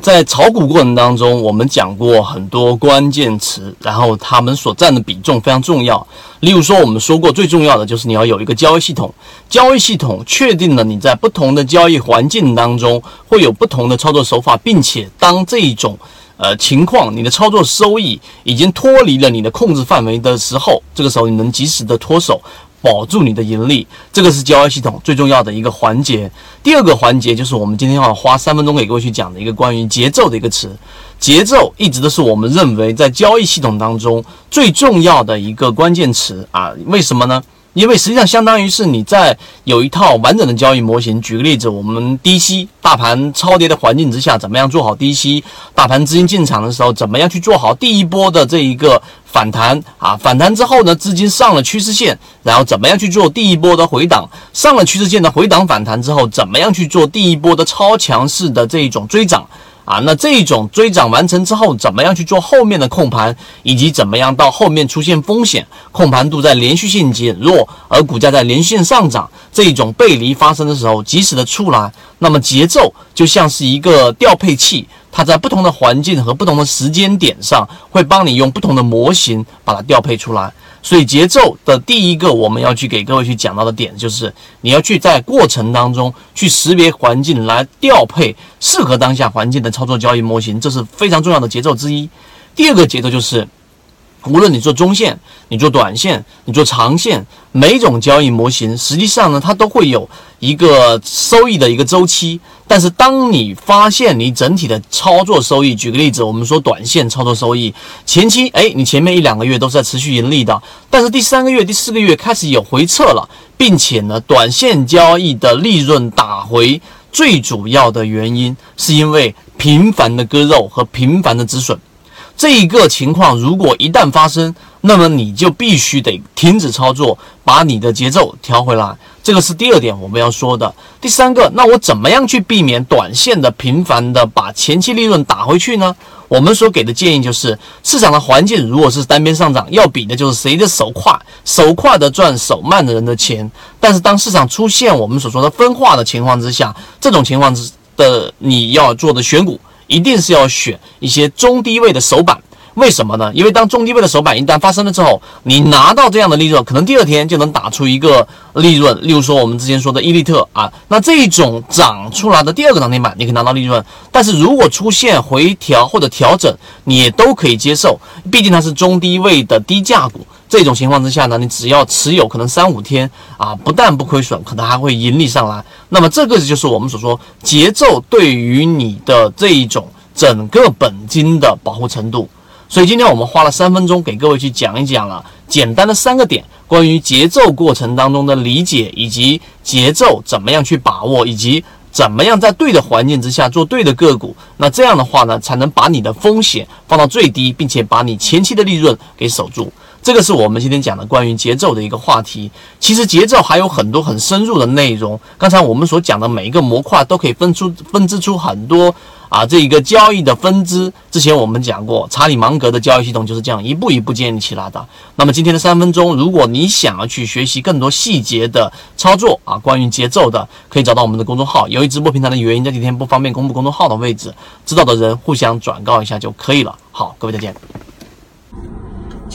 在炒股过程当中，我们讲过很多关键词，然后他们所占的比重非常重要。例如说，我们说过最重要的就是你要有一个交易系统，交易系统确定了你在不同的交易环境当中会有不同的操作手法，并且当这一种呃情况，你的操作收益已经脱离了你的控制范围的时候，这个时候你能及时的脱手。保住你的盈利，这个是交易系统最重要的一个环节。第二个环节就是我们今天要花三分钟给各位去讲的一个关于节奏的一个词。节奏一直都是我们认为在交易系统当中最重要的一个关键词啊？为什么呢？因为实际上相当于是你在有一套完整的交易模型。举个例子，我们低吸大盘超跌的环境之下，怎么样做好低吸？大盘资金进场的时候，怎么样去做好第一波的这一个反弹啊？反弹之后呢，资金上了趋势线，然后怎么样去做第一波的回档？上了趋势线的回档反弹之后，怎么样去做第一波的超强势的这一种追涨？啊，那这种追涨完成之后，怎么样去做后面的控盘，以及怎么样到后面出现风险，控盘度在连续性减弱，而股价在连续性上涨，这一种背离发生的时候，及时的出来，那么节奏就像是一个调配器，它在不同的环境和不同的时间点上，会帮你用不同的模型把它调配出来。所以节奏的第一个我们要去给各位去讲到的点，就是你要去在过程当中去识别环境，来调配适合当下环境的操作交易模型，这是非常重要的节奏之一。第二个节奏就是。无论你做中线，你做短线，你做长线，每种交易模型实际上呢，它都会有一个收益的一个周期。但是，当你发现你整体的操作收益，举个例子，我们说短线操作收益前期，哎，你前面一两个月都是在持续盈利的，但是第三个月、第四个月开始有回撤了，并且呢，短线交易的利润打回，最主要的原因是因为频繁的割肉和频繁的止损。这一个情况如果一旦发生，那么你就必须得停止操作，把你的节奏调回来。这个是第二点我们要说的。第三个，那我怎么样去避免短线的频繁的把前期利润打回去呢？我们所给的建议就是，市场的环境如果是单边上涨，要比的就是谁的手快，手快的赚手慢的人的钱。但是当市场出现我们所说的分化的情况之下，这种情况之的你要做的选股。一定是要选一些中低位的首板，为什么呢？因为当中低位的首板一旦发生了之后，你拿到这样的利润，可能第二天就能打出一个利润。例如说我们之前说的伊利特啊，那这种涨出来的第二个涨停板，你可以拿到利润。但是如果出现回调或者调整，你也都可以接受，毕竟它是中低位的低价股。这种情况之下呢，你只要持有可能三五天啊，不但不亏损，可能还会盈利上来。那么这个就是我们所说节奏对于你的这一种整个本金的保护程度。所以今天我们花了三分钟给各位去讲一讲了简单的三个点，关于节奏过程当中的理解，以及节奏怎么样去把握，以及怎么样在对的环境之下做对的个股。那这样的话呢，才能把你的风险放到最低，并且把你前期的利润给守住。这个是我们今天讲的关于节奏的一个话题。其实节奏还有很多很深入的内容。刚才我们所讲的每一个模块都可以分出分支出很多啊，这一个交易的分支。之前我们讲过，查理芒格的交易系统就是这样一步一步建立起来的。那么今天的三分钟，如果你想要去学习更多细节的操作啊，关于节奏的，可以找到我们的公众号。由于直播平台的原因，这几天不方便公布公众号的位置，知道的人互相转告一下就可以了。好，各位再见。